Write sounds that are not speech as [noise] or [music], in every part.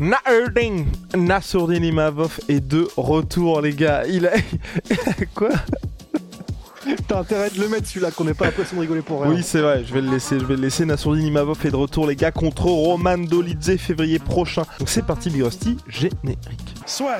Naerding Nassourdine Imavov est de retour, les gars. Il a. [laughs] Quoi T'as intérêt de le mettre celui-là, qu'on n'ait pas l'impression de rigoler pour rien. Oui, c'est vrai, je vais le laisser. Je vais le laisser. Nassourdine Imavov est de retour, les gars, contre Roman Dolidze février prochain. Donc c'est parti, Big Rusty, générique. Soit.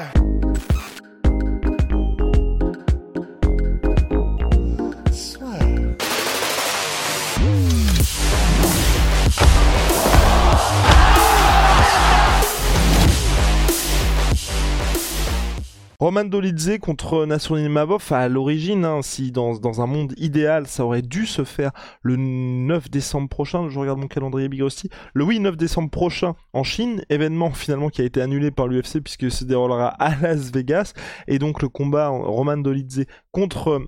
Roman Dolidze contre Nassourdine Imavov, à l'origine, hein, si dans, un monde idéal, ça aurait dû se faire le 9 décembre prochain, je regarde mon calendrier Big Rusty, le oui 9 décembre prochain en Chine, événement finalement qui a été annulé par l'UFC puisque se déroulera à Las Vegas, et donc le combat Roman Dolidze contre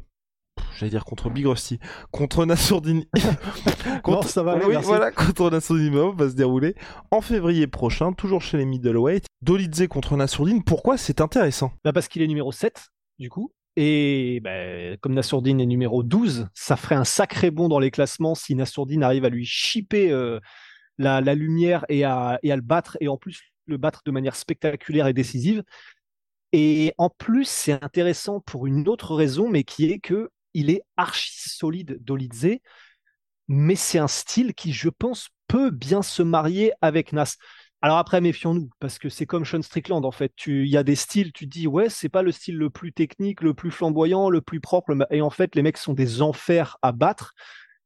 j'allais dire contre Big Rusty, contre Nassourdine [laughs] Non, ça va aller, oui, voilà, contre Nassourdine va se dérouler en février prochain, toujours chez les middleweight. Dolidze contre Nassourdine, pourquoi c'est intéressant? Bah parce qu'il est numéro 7, du coup. Et bah, comme Nassourdine est numéro 12, ça ferait un sacré bond dans les classements si Nassourdine arrive à lui chipper euh, la, la lumière et à, et à le battre, et en plus le battre de manière spectaculaire et décisive. Et en plus, c'est intéressant pour une autre raison, mais qui est que il est archi solide Dolidze, mais c'est un style qui, je pense, peut bien se marier avec Nas. Alors après, méfions-nous, parce que c'est comme Sean Strickland, en fait. Il y a des styles, tu dis, ouais, c'est pas le style le plus technique, le plus flamboyant, le plus propre, et en fait, les mecs sont des enfers à battre.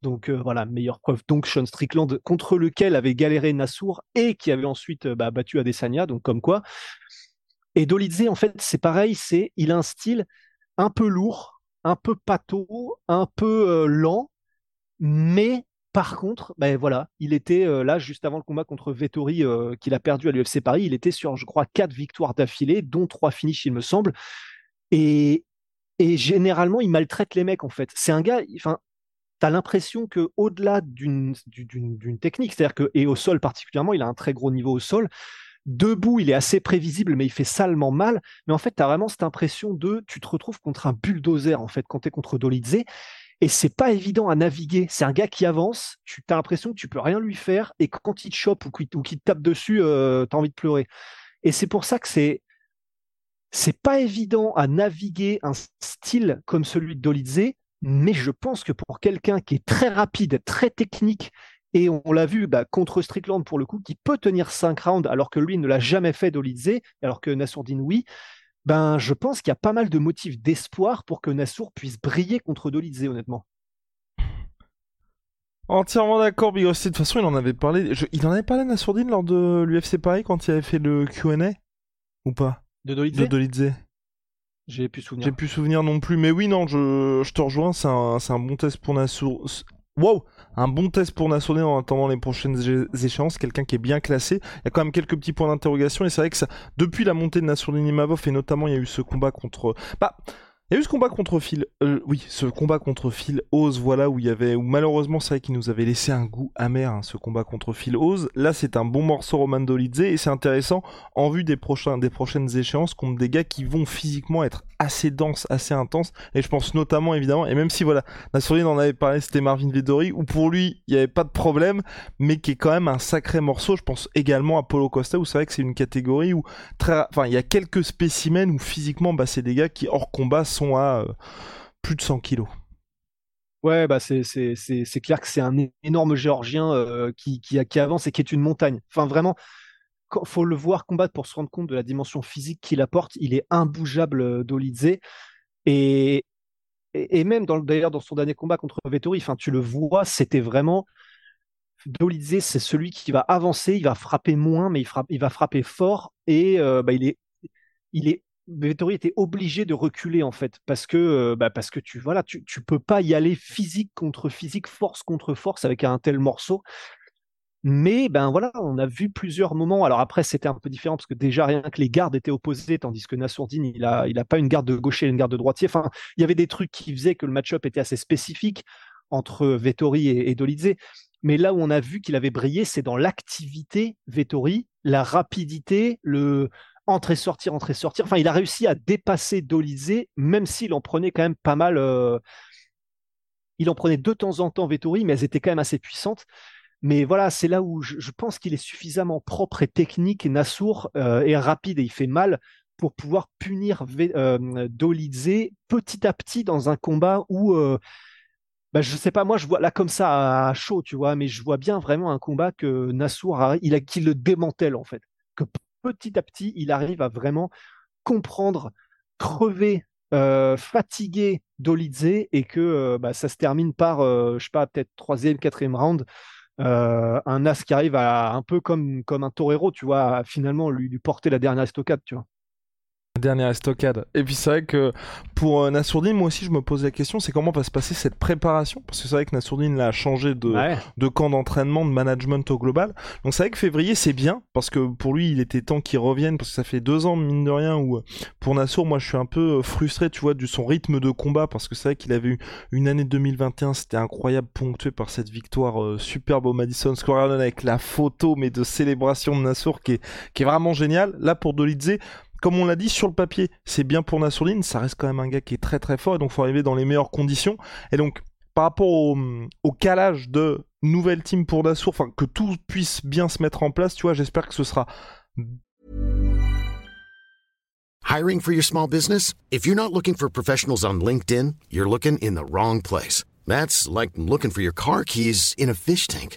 Donc euh, voilà, meilleure preuve. Donc Sean Strickland, contre lequel avait galéré Nassour et qui avait ensuite euh, bah, battu Adesanya, donc comme quoi. Et Dolidze, en fait, c'est pareil, c'est il a un style un peu lourd, un peu pâteau, un peu euh, lent, mais par contre, ben voilà, il était euh, là juste avant le combat contre Vettori euh, qu'il a perdu à l'UFC Paris. Il était sur, je crois, quatre victoires d'affilée, dont trois finishes, il me semble. Et, et généralement, il maltraite les mecs en fait. C'est un gars, enfin, t'as l'impression que au-delà d'une du- d'une d'une technique, c'est-à-dire que et au sol particulièrement, il a un très gros niveau au sol. Debout, il est assez prévisible, mais il fait salement mal. Mais en fait, tu as vraiment cette impression de, tu te retrouves contre un bulldozer en fait quand tu es contre Dolidze. Et c'est pas évident à naviguer. C'est un gars qui avance, tu as l'impression que tu peux rien lui faire, et quand il te chope ou qu'il te tape dessus, euh, tu as envie de pleurer. Et c'est pour ça que c'est c'est pas évident à naviguer un style comme celui de Dolidze, mais je pense que pour quelqu'un qui est très rapide, très technique, et on, l'a vu bah, contre Strickland pour le coup, qui peut tenir 5 rounds alors que lui ne l'a jamais fait Dolidze, alors que Nassourdine oui, ben je pense qu'il y a pas mal de motifs d'espoir pour que Nassour puisse briller contre Dolidze honnêtement. Entièrement d'accord, Big Rusty. De toute façon, il en avait parlé. je- Il en avait parlé à Nassourdine lors de l'UFC Paris quand il avait fait le QA Ou pas? De Dolidze De Dolidze. J'ai plus souvenir. J'ai plus souvenir non plus. Mais oui, non, je, je te rejoins. C'est un, c'est un bon test pour Nassour. Wow Un bon test pour Nassourdine en attendant les prochaines échéances. Quelqu'un qui est bien classé. Il y a quand même quelques petits points d'interrogation. Et c'est vrai que depuis la montée de Nassourdine Imavov, et notamment, il y a eu ce combat contre. Bah. Il y a eu ce combat contre Phil, euh, oui, ce combat contre Phil Oz, voilà, où il y avait, où malheureusement, c'est vrai qu'il nous avait laissé un goût amer, hein, ce combat contre Phil Oz. Là, c'est un bon morceau Roman Dolidze, et c'est intéressant, en vue des des prochaines échéances, contre des gars qui vont physiquement être assez denses, assez intenses, et je pense notamment, évidemment, et même si, voilà, Nassourdine en avait parlé, c'était Marvin Vettori, où pour lui, il n'y avait pas de problème, mais qui est quand même un sacré morceau, je pense également à Polo Costa, où c'est vrai que c'est une catégorie où, très, enfin, il y a quelques spécimens où physiquement, bah, c'est des gars qui, hors combat, sont à euh, plus de 100 kilos. Ouais, bah c'est clair que c'est un énorme géorgien euh, qui qui qui avance et qui est une montagne. Enfin vraiment, faut le voir combattre pour se rendre compte de la dimension physique qu'il apporte. Il est imbougeable euh, Dolidze. Et même d'ailleurs dans son dernier combat contre Vettori, enfin tu le vois, c'était vraiment Dolidze, c'est celui qui va avancer, il va frapper moins, mais il va frapper fort. Et euh, bah, il est il Vettori était obligé de reculer en fait parce que euh, bah, parce que tu voilà tu peux pas y aller physique contre physique force contre force avec un tel morceau Mais ben voilà, on a vu plusieurs moments. Alors après, c'était un peu différent parce que déjà rien que les gardes étaient opposés, tandis que Nassourdine, il a, il a pas une garde de gaucher et une garde de droitier. Enfin, il y avait des trucs qui faisaient que le match-up était assez spécifique entre Vettori et, et Dolidze. Mais là où on a vu qu'il avait brillé, c'est dans l'activité Vettori, la rapidité, le entrer-sortir, entrer-sortir. Enfin, il a réussi à dépasser Dolizé, même s'il en prenait quand même pas mal. Euh, il en prenait de temps en temps Vettori, mais elles étaient quand même assez puissantes. Mais voilà, c'est là où je, pense qu'il est suffisamment propre et technique, Nassour, euh, et rapide, et il fait mal pour pouvoir punir euh, Dolizé petit à petit dans un combat où bah, je sais pas, moi je vois là comme ça à chaud, tu vois, mais je vois bien vraiment un combat que Nassour, il a, qui le démantèle en fait. Que petit à petit, il arrive à vraiment comprendre, crever, euh, fatiguer Dolidze et que euh, bah, ça se termine par, euh, je sais pas, peut-être troisième, quatrième round. Un as qui arrive à un peu comme, comme un torero, tu vois, finalement lui, lui porter la dernière estocade, tu vois. Dernière estocade. Et puis c'est vrai que pour euh, Nassourdine, moi aussi je me pose la question, c'est comment va se passer cette préparation? Parce que c'est vrai que Nassourdine a changé de, de camp d'entraînement, de management au global. Donc c'est vrai que février c'est bien, parce que pour lui il était temps qu'il revienne, parce que ça fait deux ans, mine de rien, où pour Nassour, moi je suis un peu euh, frustré, tu vois, du son rythme de combat, parce que c'est vrai qu'il avait eu une année 2021, c'était incroyable, ponctué par cette victoire euh, superbe au Madison Square Garden avec la photo, mais de célébration de Nassour qui est, qui est vraiment génial. Là pour Dolidze, comme on l'a dit sur le papier, c'est bien pour Nassourdine, ça reste quand même un gars qui est très très fort et donc faut arriver dans les meilleures conditions. Et donc par rapport au, calage de nouvelle team pour Nassour, enfin que tout puisse bien se mettre en place, tu vois, j'espère que ce sera Hiring for your small business? If you're not looking for professionals on LinkedIn, you're looking in the wrong place. That's like looking for your car keys in a fish tank.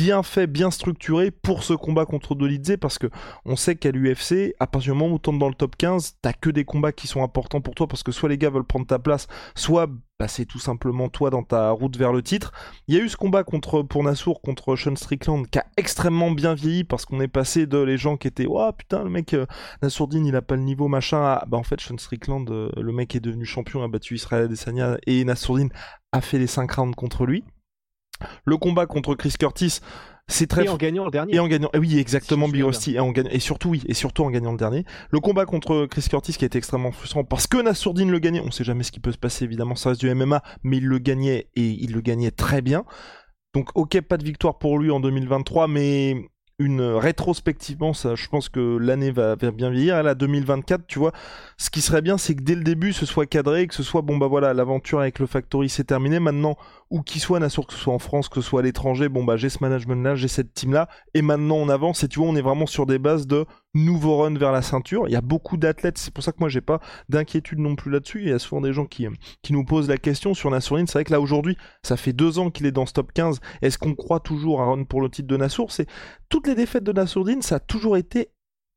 Bien fait, bien structuré pour ce combat contre Dolidze parce que on sait qu'à l'UFC, à partir du moment où tu dans le top 15, t'as que des combats qui sont importants pour toi parce que soit les gars veulent prendre ta place, soit bah, c'est tout simplement toi dans ta route vers le titre. Il y a eu ce combat contre, pour Nassour contre Sean Strickland qui a extrêmement bien vieilli parce qu'on est passé de les gens qui étaient oh putain le mec euh, Nassourdine il a pas le niveau machin à bah en fait Sean Strickland euh, le mec est devenu champion a battu Israël Adesanya et Nassourdine a fait les 5 rounds contre lui. Le combat contre Chris Curtis, c'est très et en gagnant le dernier. Et en gagnant, oui, exactement, Big Rusty. Et, en gagnant... et surtout, oui, et surtout en gagnant le dernier. Le combat contre Chris Curtis qui a été extrêmement frustrant parce que Nassourdine le gagnait. On sait jamais ce qui peut se passer, évidemment, ça reste du MMA, mais il le gagnait et il le gagnait très bien. Donc, ok, pas de victoire pour lui en 2023, mais une rétrospectivement, ça, je pense que l'année va, bien vieillir. À la 2024, tu vois, ce qui serait bien, c'est que dès le début, ce soit cadré, que ce soit bon bah voilà, l'aventure avec le Factory c'est terminé. Maintenant, où qu'il soit, Nassour, que ce soit en France, que ce soit à l'étranger, bon bah j'ai ce management-là, j'ai cette team-là, et maintenant on avance. Et tu vois, on est vraiment sur des bases de nouveau run vers la ceinture. Il y a beaucoup d'athlètes, c'est pour ça que moi j'ai pas d'inquiétude non plus là-dessus. Il y a souvent des gens qui, qui nous posent la question sur Nassourine. C'est vrai que là aujourd'hui, ça fait deux ans qu'il est dans ce top 15. Est-ce qu'on croit toujours à run pour le titre de Nassour? C'est toutes les défaites de Nassourdine, ça a toujours été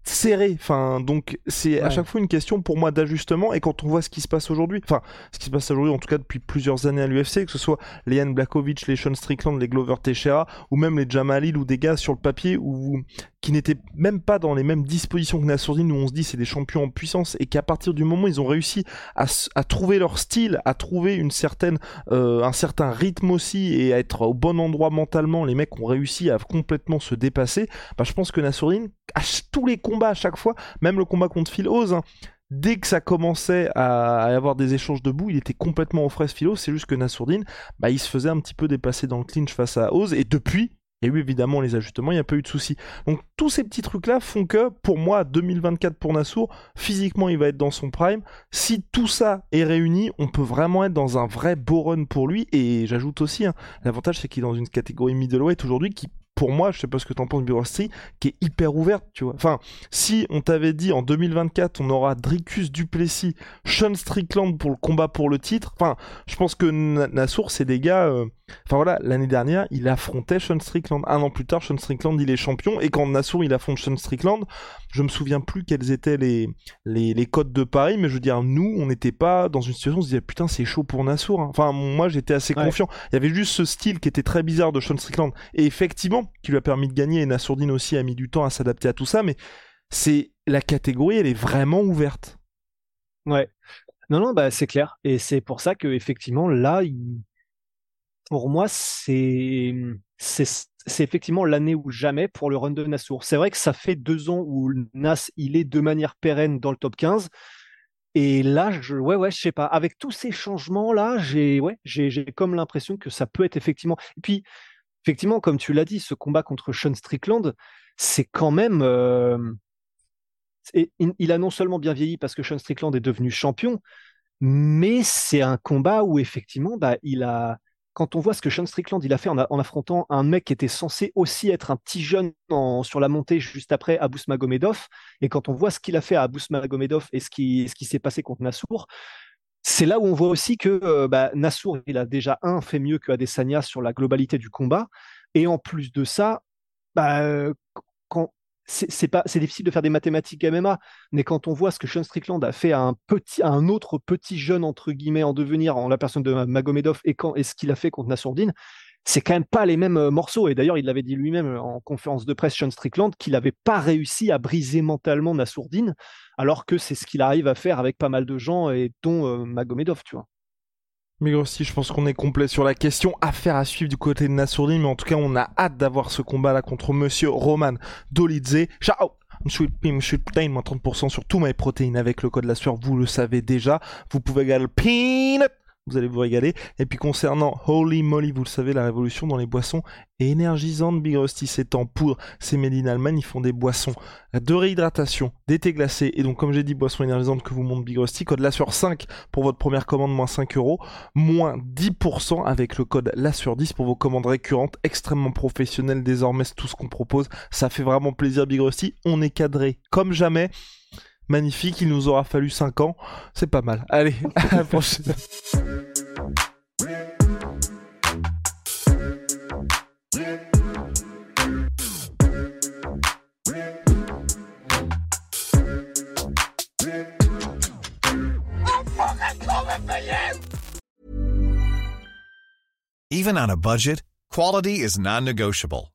serré. Enfin, donc c'est à chaque fois une question pour moi d'ajustement. Et quand on voit ce qui se passe aujourd'hui, enfin, ce qui se passe aujourd'hui, en tout cas depuis plusieurs années à l'UFC, que ce soit les Ian Blakovic, les Sean Strickland, les Glover Teixeira, ou même les Jamalil ou des gars sur le papier où qui n'étaient même pas dans les mêmes dispositions que Nassourdine, où on se dit c'est des champions en puissance, et qu'à partir du moment où ils ont réussi à, trouver leur style, à trouver une certaine, euh, un certain rythme aussi, et à être au bon endroit mentalement, les mecs ont réussi à complètement se dépasser, bah, je pense que Nassourdine, à tous les combats à chaque fois, même le combat contre Phil Oz, hein, dès que ça commençait à, avoir des échanges debout, il était complètement aux fraises Philo. C'est juste que Nassourdine, bah, il se faisait un petit peu dépasser dans le clinch face à Oz. Et depuis, il y a eu évidemment les ajustements, il n'y a pas eu de soucis. Donc tous ces petits trucs-là font que, pour moi, 2024 pour Nassour, physiquement il va être dans son prime. Si tout ça est réuni, on peut vraiment être dans un vrai beau run pour lui. Et j'ajoute aussi, hein, l'avantage c'est qu'il est dans une catégorie middleweight aujourd'hui qui pour moi, je sais pas ce que t'en penses, Birosti, qui est hyper ouverte, tu vois. Enfin, si on t'avait dit en 2024, on aura Dricus Duplessis, Sean Strickland pour le combat pour le titre, enfin, je pense que Nassour, c'est des gars. Euh, enfin voilà, l'année dernière, il affrontait Sean Strickland. Un an plus tard, Sean Strickland, il est champion. Et quand Nassour, il affronte Sean Strickland, je me souviens plus quels étaient les, les, les codes de Paris, mais je veux dire, nous, on n'était pas dans une situation où on se disait putain, c'est chaud pour Nassour. Hein. Enfin, moi, j'étais assez confiant. Il y avait juste ce style qui était très bizarre de Sean Strickland. Et effectivement, qui lui a permis de gagner. Et Nassourdine aussi a mis du temps à s'adapter à tout ça. Mais c'est la catégorie, elle est vraiment ouverte. Ouais. Non, non, bah c'est clair. Et c'est pour ça que effectivement, là, pour moi, c'est c'est effectivement l'année ou jamais pour le run de Nassour. C'est vrai que ça fait deux ans où Nas il est de manière pérenne dans le top 15. Et là, je, ouais, ouais, je sais pas. Avec tous ces changements là, j'ai, ouais, j'ai, j'ai comme l'impression que ça peut être effectivement. Et puis, effectivement, comme tu l'as dit, ce combat contre Sean Strickland, c'est quand même. Euh, il, a non seulement bien vieilli parce que Sean Strickland est devenu champion, mais c'est un combat où effectivement, bah. Quand on voit ce que Sean Strickland a fait en, affrontant un mec qui était censé aussi être un petit jeune sur la montée juste après Abous Magomedov, et quand on voit ce qu'il a fait à Abous Magomedov et ce qui, ce qui s'est passé contre Nassour, c'est là où on voit aussi que euh, bah, Nassour, il a déjà un fait mieux que Adesanya sur la globalité du combat, et en plus de ça, bah, c'est difficile de faire des mathématiques MMA, mais quand on voit ce que Sean Strickland a fait à un petit à un autre petit jeune entre guillemets en devenir en la personne de Magomedov et quand et ce qu'il a fait contre Nassourdine, c'est quand même pas les mêmes euh, morceaux. Et d'ailleurs, il l'avait dit lui-même euh, en conférence de presse, Sean Strickland, qu'il n'avait pas réussi à briser mentalement Nassourdine, alors que c'est ce qu'il arrive à faire avec pas mal de gens, et dont euh, Magomedov, tu vois. Mais aussi, je pense qu'on est complet sur la question. Affaire à suivre du côté de Nassourdine, mais en tout cas, on a hâte d'avoir ce combat-là contre Monsieur Roman Dolidze. Ciao Sweet Pim, Sweet Protein, moins 30% sur tous mes protéines avec le code la sueur, vous le savez déjà. Vous pouvez également Peanut vous allez vous régaler. Et puis concernant Holy Moly, vous le savez, la révolution dans les boissons énergisantes, Big Rusty, c'est en poudre, c'est made in Allemagne, ils font des boissons de réhydratation, d'été glacé, et donc comme j'ai dit, boissons énergisantes que vous montre Big Rusty, code LASSUR 5 pour votre première commande, moins 5 euros, moins 10% avec le code LASSUR 10 pour vos commandes récurrentes, extrêmement professionnelles désormais, c'est tout ce qu'on propose, ça fait vraiment plaisir Big Rusty, on est cadré comme jamais, magnifique, il nous aura fallu 5 ans, c'est pas mal. Allez, [laughs] à la prochaine. Even on a budget, quality is non-negotiable.